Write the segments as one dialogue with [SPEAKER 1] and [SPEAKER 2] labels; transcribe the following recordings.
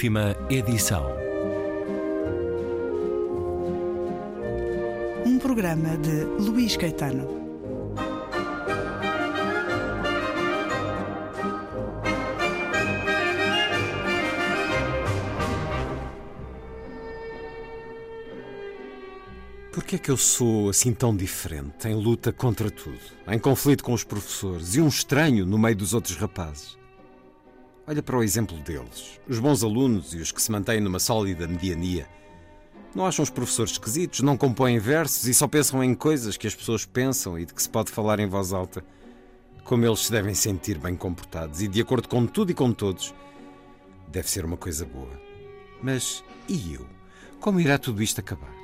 [SPEAKER 1] Última edição.
[SPEAKER 2] Um programa de Luís Caetano.
[SPEAKER 3] Por que é que eu sou assim tão diferente, em luta contra tudo, em conflito com os professores e um estranho no meio dos outros rapazes? Olha para o exemplo deles, os bons alunos e os que se mantêm numa sólida mediania. Não acham os professores esquisitos, não compõem versos e só pensam em coisas que as pessoas pensam e de que se pode falar em voz alta. Como eles se devem sentir bem comportados e de acordo com tudo e com todos. Deve ser uma coisa boa. Mas e eu? Como irá tudo isto acabar?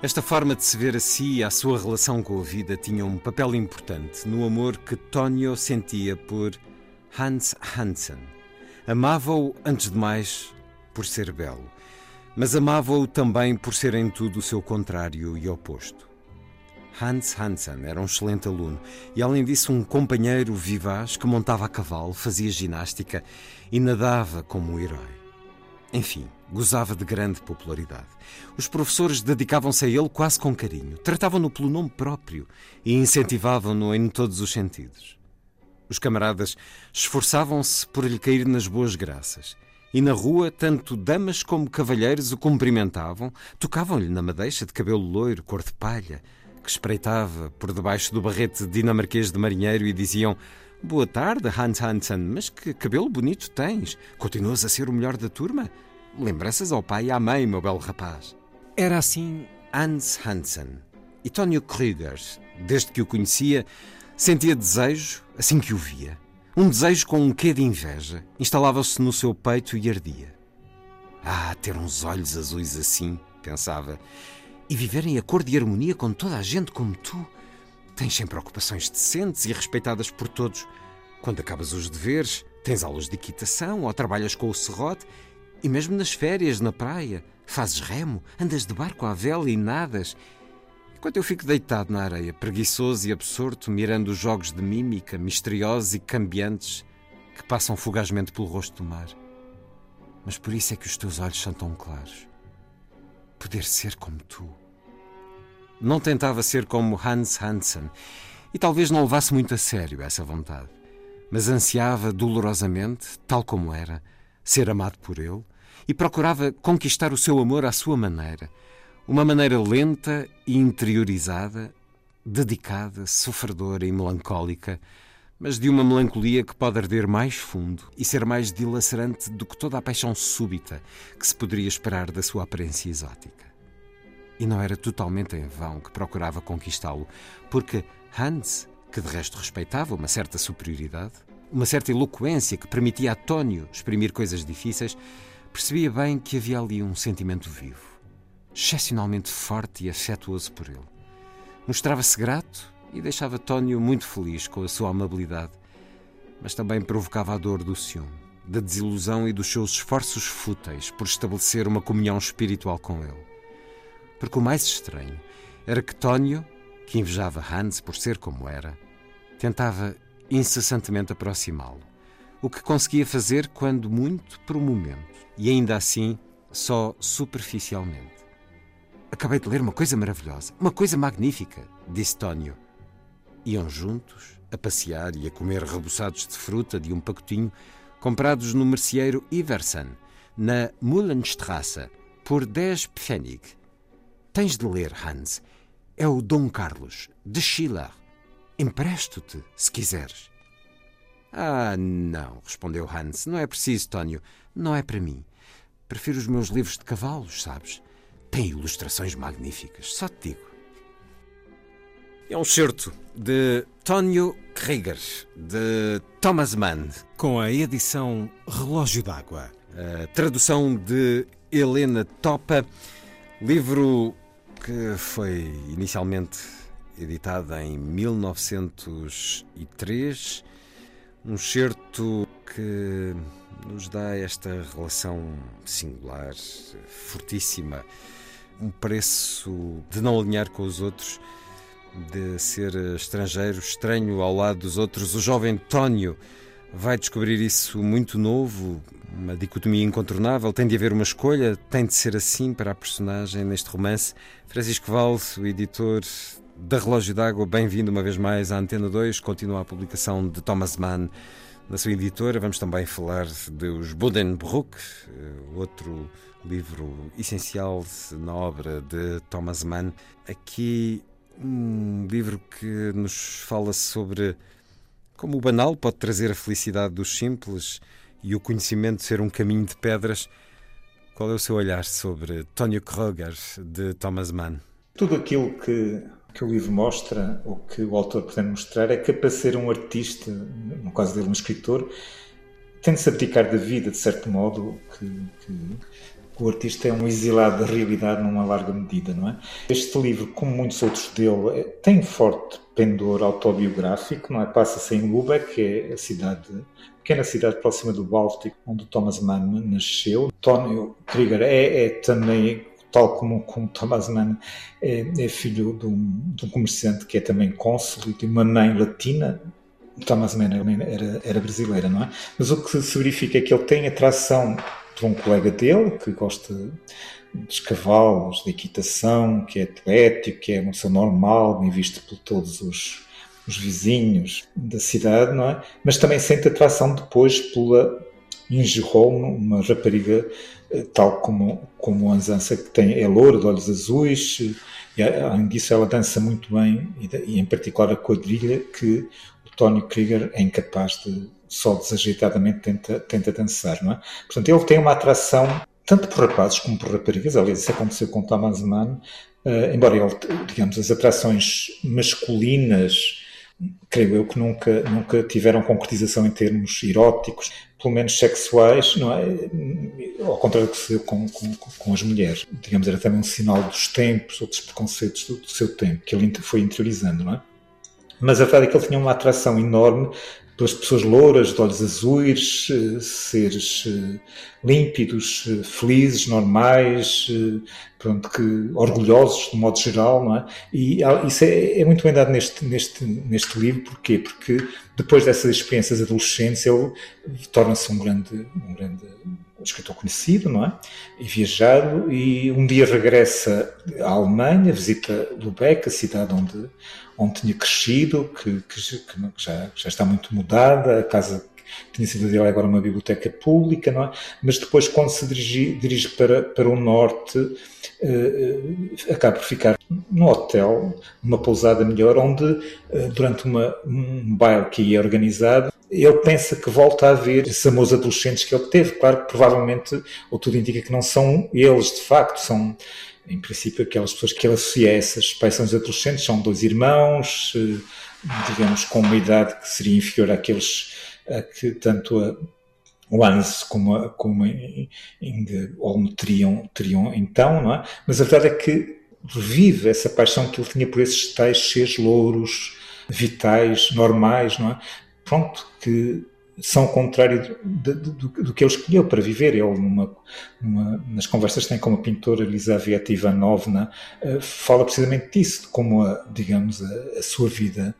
[SPEAKER 3] Esta forma de se ver a si e a sua relação com a vida tinha um papel importante no amor que Tonio sentia por Hans Hansen. Amava-o, antes de mais, por ser belo, mas amava-o também por ser em tudo o seu contrário e oposto. Hans Hansen era um excelente aluno e, além disso, um companheiro vivaz que montava a cavalo, fazia ginástica e nadava como um herói. Enfim, gozava de grande popularidade. Os professores dedicavam-se a ele quase com carinho, tratavam-no pelo nome próprio e incentivavam-no em todos os sentidos. Os camaradas esforçavam-se por lhe cair nas boas graças. E na rua, tanto damas como cavalheiros o cumprimentavam, tocavam-lhe na madeixa de cabelo loiro, cor de palha, que espreitava por debaixo do barrete dinamarquês de marinheiro e diziam: Boa tarde, Hans Hansen, mas que cabelo bonito tens! Continuas a ser o melhor da turma? Lembranças ao pai e à mãe, meu belo rapaz. Era assim Hans Hansen. E Tonio Krüger, desde que o conhecia, sentia desejo assim que o via. Um desejo com um quê de inveja. Instalava-se no seu peito e ardia. Ah, ter uns olhos azuis assim, pensava, e viver em acordo e harmonia com toda a gente como tu. Tens sempre ocupações decentes e respeitadas por todos. Quando acabas os deveres, tens aulas de equitação ou trabalhas com o serrote e mesmo nas férias, na praia, fazes remo, andas de barco à vela e nadas. Enquanto eu fico deitado na areia, preguiçoso e absorto, mirando os jogos de mímica, misteriosos e cambiantes, que passam fugazmente pelo rosto do mar. Mas por isso é que os teus olhos são tão claros. Poder ser como tu. Não tentava ser como Hans Hansen e talvez não levasse muito a sério essa vontade, mas ansiava dolorosamente, tal como era, ser amado por ele e procurava conquistar o seu amor à sua maneira, uma maneira lenta e interiorizada, dedicada, sofredora e melancólica, mas de uma melancolia que pode arder mais fundo e ser mais dilacerante do que toda a paixão súbita que se poderia esperar da sua aparência exótica. E não era totalmente em vão que procurava conquistá-lo, porque Hans, que de resto respeitava uma certa superioridade, uma certa eloquência que permitia a Tónio exprimir coisas difíceis, percebia bem que havia ali um sentimento vivo, excepcionalmente forte e afetuoso por ele. Mostrava-se grato e deixava Tónio muito feliz com a sua amabilidade, mas também provocava a dor do ciúme, da desilusão e dos seus esforços fúteis por estabelecer uma comunhão espiritual com ele. Porque o mais estranho era que Tónio, que invejava Hans por ser como era, tentava incessantemente aproximá-lo, o que conseguia fazer quando muito por um momento, e ainda assim só superficialmente. Acabei de ler uma coisa maravilhosa, uma coisa magnífica, disse Tónio. Iam juntos, a passear e a comer reboçados de fruta de um pacotinho comprados no merceeiro Iversen, na Mullenstrasse, por 10 Pfennig. Tens de ler, Hans. É o Dom Carlos, de Schiller. Empresto-te, se quiseres. Ah, não, respondeu Hans. Não é preciso, Tónio. Não é para mim. Prefiro os meus livros de cavalos, sabes? Tem ilustrações magníficas, só te digo. É um certo de Tónio Krieger, de Thomas Mann, com a edição Relógio d'Água. Tradução de Helena Topa, livro que foi inicialmente editado em 1903, um certo que nos dá esta relação singular, fortíssima, um preço de não alinhar com os outros, de ser estrangeiro, estranho ao lado dos outros. O jovem Tónio vai descobrir isso muito novo, uma dicotomia incontornável. Tem de haver uma escolha, tem de ser assim para a personagem neste romance. Francisco Valde, o editor da Relógio d'Água, bem-vindo uma vez mais à Antena 2. Continua a publicação de Thomas Mann na sua editora. Vamos também falar dos Buddenbrook, eh, outro livro essencial na obra de Thomas Mann. Aqui um livro que nos fala sobre como o banal pode trazer a felicidade dos simples e o conhecimento ser um caminho de pedras. Qual é o seu olhar sobre Tónio Kroger, de Thomas Mann?
[SPEAKER 1] Tudo aquilo que, que o livro mostra, ou que o autor pretende mostrar, é que para ser um artista, no caso dele um escritor, tem de se abdicar da vida, de certo modo, que, que o artista é um exilado da realidade numa larga medida, não é? Este livro, como muitos outros dele, é, tem forte pendor autobiográfico, não é? Passa-se em Lubeck, que é a cidade, pequena cidade próxima do Báltico, onde Thomas Mann nasceu. Tonio Krieger é, é também tal como, como Thomas Mann é, é filho de um, de um, comerciante que é também cônsul e de uma mãe latina. Thomas Mann era, era brasileira, não é? Mas o que se verifica é que ele tem atração por um colega dele que gosta dos cavalos, de equitação, que é atlético, que é uma pessoa normal, bem visto por todos os, os vizinhos da cidade, não é? Mas também sente atração depois pela Holm, uma rapariga eh, tal como, como a Anzansa, que tem, é loura, de olhos azuis, e além disso ela dança muito bem, e em particular a quadrilha, que o Tony Krieger é incapaz de só desajeitadamente tenta, tenta dançar, não é? Portanto, ele tem uma atração tanto por rapazes como por raparigas, aliás, isso aconteceu com Thomas Mann, uh, embora ele, digamos, as atrações masculinas, creio eu que nunca, nunca tiveram concretização em termos eróticos, pelo menos sexuais, não é? Ao contrário do que se com, com, com, as mulheres. Digamos, era também um sinal dos tempos, ou dos preconceitos do, do seu tempo, que ele foi interiorizando, não é? Mas a verdade é que ele tinha uma atração enorme pelas pessoas louras, de olhos azuis, eh, seres eh, límpidos, eh, felizes, normais, pronto, que, orgulhosos, de modo geral, não é? E isso é, é, muito bem dado neste, neste, neste livro, porquê? Porque depois dessas experiências adolescentes ele torna-se um grande, um grande escritor conhecido, não é? E viajado, e um dia regressa à Alemanha, visita Lubeck, a cidade onde, onde tinha crescido, que, que, que já, já está muito mudada, a casa tinha sido dele agora uma biblioteca pública, não é? Mas depois, quando se dirige, dirige para, para o norte, uh, acaba por ficar no hotel, numa pousada melhor, onde, uh, durante uma, um baile que ia organizado, ele pensa que volta a ver esses amores adolescentes que ele teve. Claro que provavelmente, ou tudo indica que não são eles, de facto, são em princípio, aquelas pessoas que ele associa a essas paixões adolescentes são dois irmãos, digamos, com uma idade que seria inferior àqueles que tanto a, Hans como a, como a teriam, teriam então, não é? Mas a verdade é que revive essa paixão que ele tinha por esses tais seres louros, vitais, normais, não é? Pronto, que são contrário do, do, do, que ele escolheu para viver. Ele, numa, numa, nas conversas que tem com a pintora Elizaveta Ivanovna, uh, fala precisamente disso, de como, a, digamos, a, a, sua vida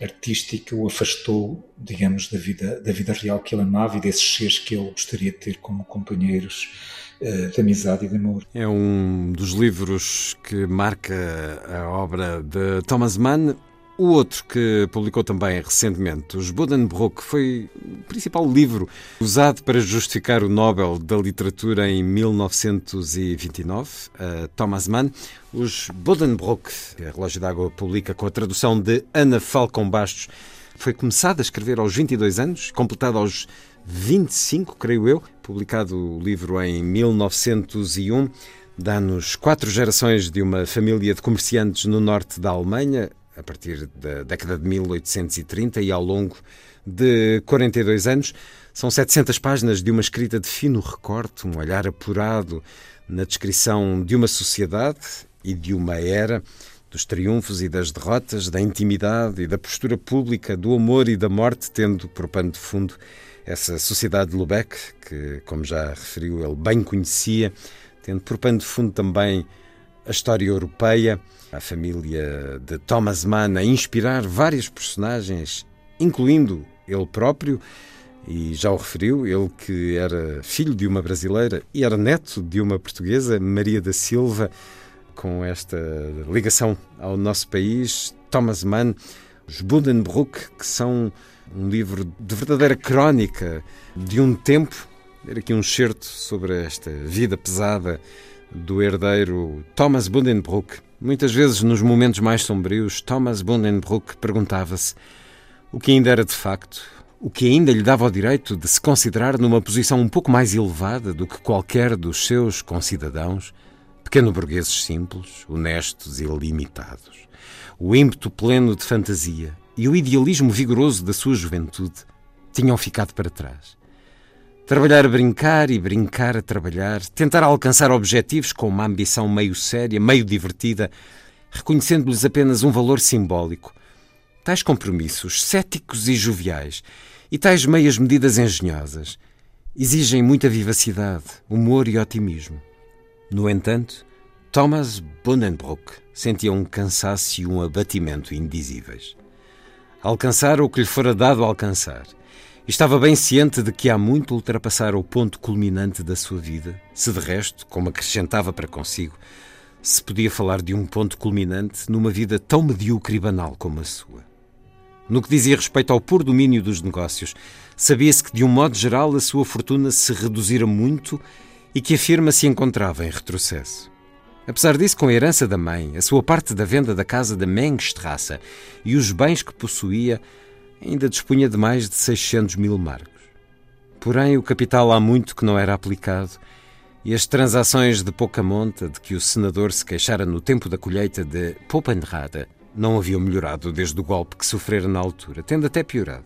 [SPEAKER 1] artística o afastou, digamos, da vida, da vida real que ele amava e desses seres que ele gostaria de ter como companheiros uh, de amizade e de amor.
[SPEAKER 3] É um dos livros que marca a obra de Thomas Mann. O outro que publicou também recentemente, Os Buddenbrook, foi o principal livro usado para justificar o Nobel da Literatura em 1929, Thomas Mann. Os Buddenbrook, que a Relógio d'Água publica com a tradução de Ana Falcão Bastos, foi começado a escrever aos 22 anos, completado aos 25, creio eu, publicado o livro em 1901. Dá-nos quatro gerações de uma família de comerciantes no norte da Alemanha, a partir da década de 1830 e ao longo de 42 anos. São 700 páginas de uma escrita de fino recorte, um olhar apurado na descrição de uma sociedade e de uma era, dos triunfos e das derrotas, da intimidade e da postura pública, do amor e da morte, tendo por pano de fundo essa sociedade de Lubeck, que, como já referiu, ele bem conhecia, tendo por pano de fundo também a história europeia, a família de Thomas Mann a inspirar vários personagens, incluindo ele próprio, E já o referiu, ele que era filho de uma brasileira e era neto de uma portuguesa, Maria da Silva, com esta ligação ao nosso país, Thomas Mann, os Buddenbrook, que são um livro de verdadeira crónica de um tempo. Ver aqui um certo sobre esta vida pesada do herdeiro Thomas Buddenbrook. Muitas vezes, nos momentos mais sombrios, Thomas Buddenbrook perguntava-se o que ainda era de facto, o que ainda lhe dava o direito de se considerar numa posição um pouco mais elevada do que qualquer dos seus concidadãos, pequeno-burgueses simples, honestos e limitados. O ímpeto pleno de fantasia e o idealismo vigoroso da sua juventude tinham ficado para trás. Trabalhar a brincar e brincar a trabalhar, tentar alcançar objetivos com uma ambição meio séria, meio divertida, reconhecendo-lhes apenas um valor simbólico. Tais compromissos céticos e joviais e tais meias medidas engenhosas exigem muita vivacidade, humor e otimismo. No entanto, Thomas Buddenbrook sentia um cansaço e um abatimento indizíveis. Alcançar o que lhe fora dado alcançar – Estava bem ciente de que há muito ultrapassara o ponto culminante da sua vida, se de resto, como acrescentava para consigo, se podia falar de um ponto culminante numa vida tão medíocre e banal como a sua. No que dizia respeito ao puro domínio dos negócios, sabia-se que, de um modo geral, a sua fortuna se reduzira muito e que a firma se encontrava em retrocesso. Apesar disso, com a herança da mãe, a sua parte da venda da casa da Mengstrasse e os bens que possuía, ainda dispunha de mais de 600 mil marcos. Porém, o capital há muito que não era aplicado e as transações de pouca monta de que o senador se queixara no tempo da colheita de Popenrada não haviam melhorado desde o golpe que sofrera na altura, tendo até piorado.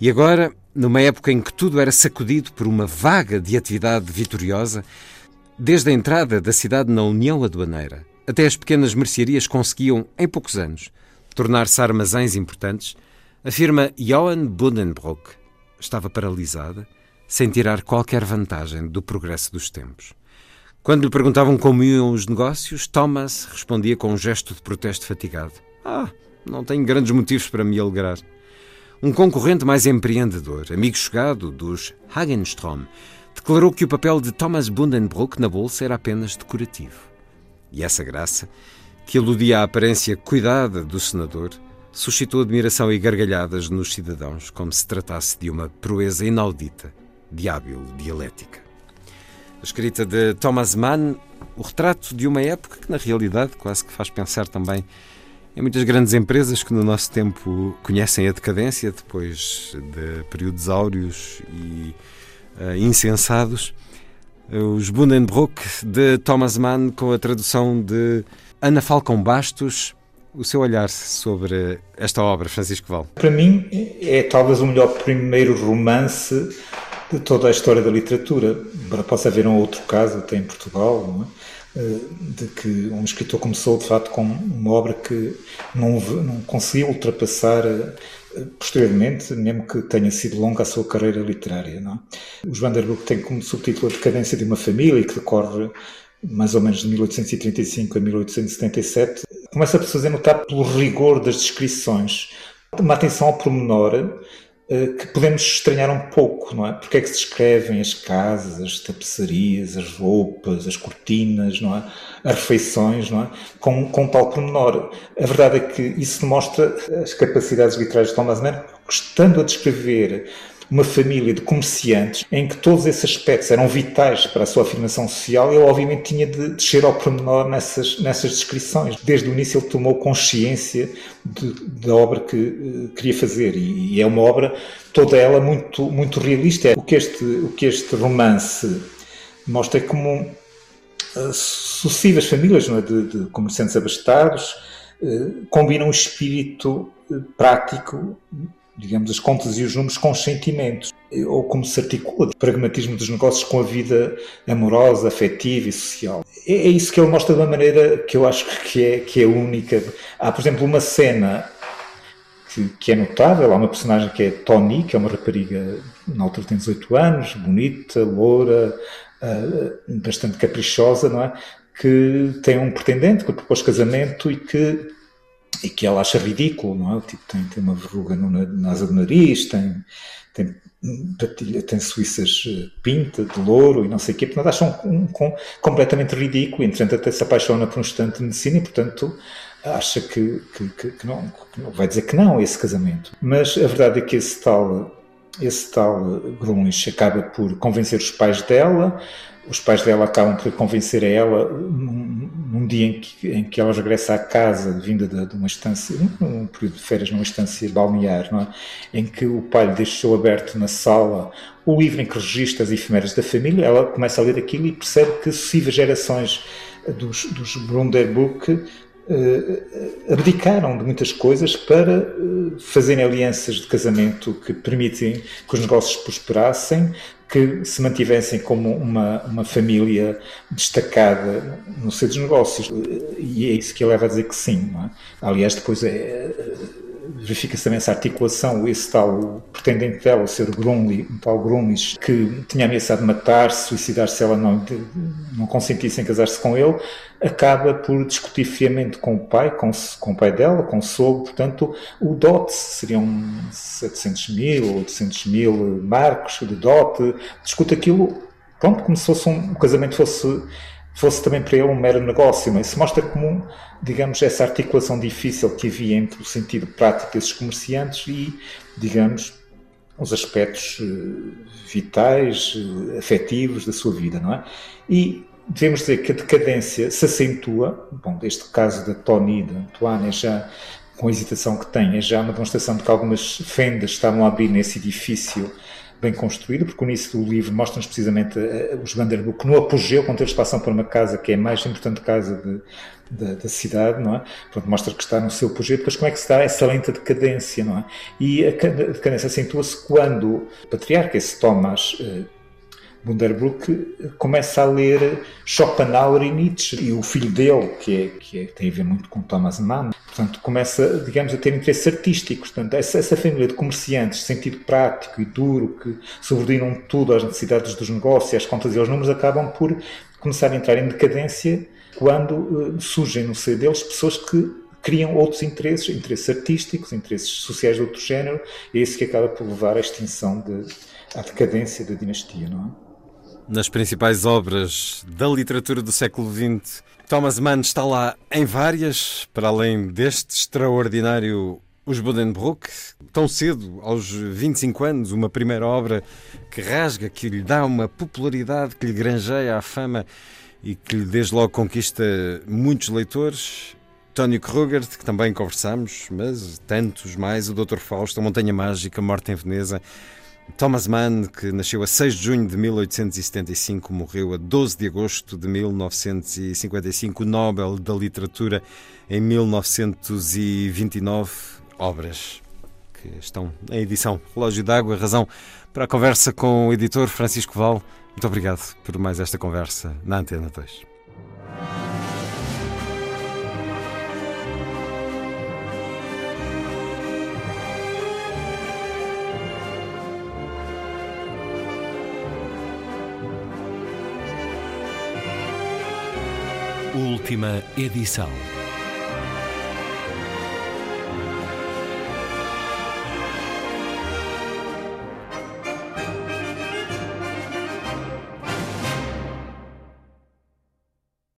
[SPEAKER 3] E agora, numa época em que tudo era sacudido por uma vaga de atividade vitoriosa, desde a entrada da cidade na União Aduaneira até as pequenas mercearias conseguiam, em poucos anos, tornar-se armazéns importantes a firma Johann Buddenbrook estava paralisada, sem tirar qualquer vantagem do progresso dos tempos. Quando lhe perguntavam como iam os negócios, Thomas respondia com um gesto de protesto fatigado: Ah, não tenho grandes motivos para me alegrar. Um concorrente mais empreendedor, amigo chegado dos Hagenstrom, declarou que o papel de Thomas Buddenbrook na bolsa era apenas decorativo. E essa graça, que aludia à aparência cuidada do senador, suscitou admiração e gargalhadas nos cidadãos, como se tratasse de uma proeza inaudita de hábil dialética. A escrita de Thomas Mann, o retrato de uma época que, na realidade, quase que faz pensar também em muitas grandes empresas que no nosso tempo conhecem a decadência depois de períodos áureos e uh, insensados. Os Buddenbrook de Thomas Mann, com a tradução de Ana Falcão Bastos, o seu olhar sobre esta obra, Francisco Val?
[SPEAKER 1] Para mim, é talvez o melhor primeiro romance de toda a história da literatura. Embora possa haver um outro caso, até em Portugal, é? Eh, de que um escritor começou de facto com uma obra que não, não conseguiu ultrapassar eh, posteriormente, mesmo que tenha sido longa a sua carreira literária. Não é? O João tem como subtítulo A Decadência de uma Família, que decorre mais ou menos de 1835 a 1877, começa a se fazer notar pelo rigor das descrições, uma atenção ao pormenor eh, que podemos estranhar um pouco, não é? Porque é que se descrevem as casas, as tapeçarias, as roupas, as cortinas, não é? As refeições, não é? Com, com tal pormenor. A verdade é que isso demonstra as capacidades literárias de Thomas Mann, estando a descrever uma família de comerciantes em que todos esses aspectos eram vitais para a sua afirmação social, ele obviamente tinha de descer ao pormenor nessas, nessas descrições. Desde o início ele tomou consciência da obra que uh, queria fazer e, e, é uma obra toda ela muito, muito realista. O que este, o que este romance mostra é como uh, sucessivas famílias é? de, de, comerciantes abastados uh, combinam um espírito prático digamos, as contas e os números com os sentimentos, ou como se articula o pragmatismo dos negócios com a vida amorosa, afetiva e social. É, é isso que ele mostra de uma maneira que eu acho que é, que é única. Há, por exemplo, uma cena que, que, é notável, há uma personagem que é Tony, que é uma rapariga, na altura tem 18 anos, bonita, loura, uh, bastante caprichosa, não é? Que tem um pretendente que propôs casamento e que e que ela acha ridículo, não é? Tipo, tem, tem uma verruga no, na asa do nariz, tem, tem tem suíças eh, pinta de louro e não sei o quê, portanto acham um, um, completamente ridículo, entretanto até se apaixona por um estudante de medicina e portanto acha que, que, que, que, não, que não, vai dizer que não a esse casamento. Mas a verdade é que esse tal, esse tal Grunlich acaba por convencer os pais dela, os pais dela acabam por convencer a ela num, dia em que, em que ela regressa à casa, vinda de, de uma estância, num período de férias, numa estância balnear, é? em que o pai lhe deixou aberto na sala o livro em que registra as efemérides da família, ela começa a ler aquilo e percebe que sucessivas gerações dos, dos Brunderbuck uh, abdicaram de muitas coisas para uh, fazerem alianças de casamento que permitem que os negócios prosperassem, que se mantivessem como uma, uma família destacada no seio dos negócios. E é isso que leva a dizer que sim. É? Aliás, depois é, verifica-se também essa articulação, esse tal pretendente dela, o Sr. Grunli, um tal Grunlis, que tinha ameaçado matar-se, suicidar-se se ela não, não consentisse em casar-se com ele, acaba por discutir friamente com o pai, com, com o pai dela, com o sogro, portanto, o dote seriam 700 mil, 800 mil marcos de dote, discute aquilo, pronto, como se fosse um, o casamento fosse fosse também para ele um mero negócio, mas se mostra como, digamos, essa articulação difícil que havia entre o sentido prático desses comerciantes e, digamos, os aspectos eh, vitais, eh, afetivos da sua vida, não é? E devemos dizer que a decadência se acentua, bom, deste caso da Tony, da Antoine, é já com a hesitação que tem, é já uma demonstração de que algumas fendas estavam a abrir nesse edifício bem construído, porque o início do livro mostra-nos precisamente uh, os Vanderbilt no apogeu, quando eles passam por uma casa que é a mais importante casa de, de, da cidade, não é? Portanto, mostra que está no seu apogeu, depois como é que se dá essa lenta decadência, não é? E a decadência acentua-se quando o patriarca, esse Thomas uh, Bunderbrook começa a ler Schopenhauer e Nietzsche e o filho dele, que, é, que é, tem a ver muito com Thomas Mann, portanto começa, digamos, a ter interesses artísticos. Portanto, essa, essa família de comerciantes, de sentido prático e duro, que subordinam tudo às necessidades dos negócios, às contas e aos números, acabam por começar a entrar em decadência quando uh, surgem no seio deles pessoas que criam outros interesses, interesses artísticos, interesses sociais de outro género, e é isso que acaba por levar à extinção de, à decadência da dinastia, não é?
[SPEAKER 3] Nas principais obras da literatura do século XX. Thomas Mann está lá em várias, para além deste extraordinário Os Buddenbrook, tão cedo, aos 25 anos, uma primeira obra que rasga, que lhe dá uma popularidade, que lhe granjeia a fama e que lhe desde logo conquista muitos leitores. Tony Krugert, que também conversamos, mas tantos mais, o Dr. Fausto, a Montanha Mágica, Morte em Veneza. Thomas Mann, que nasceu a 6 de junho de 1875, morreu a 12 de agosto de 1955, Nobel da Literatura em 1929. Obras que estão na edição Relógio d'Água, razão para a conversa com o editor Francisco Val. Muito obrigado por mais esta conversa na Antena 2.
[SPEAKER 4] Última edição.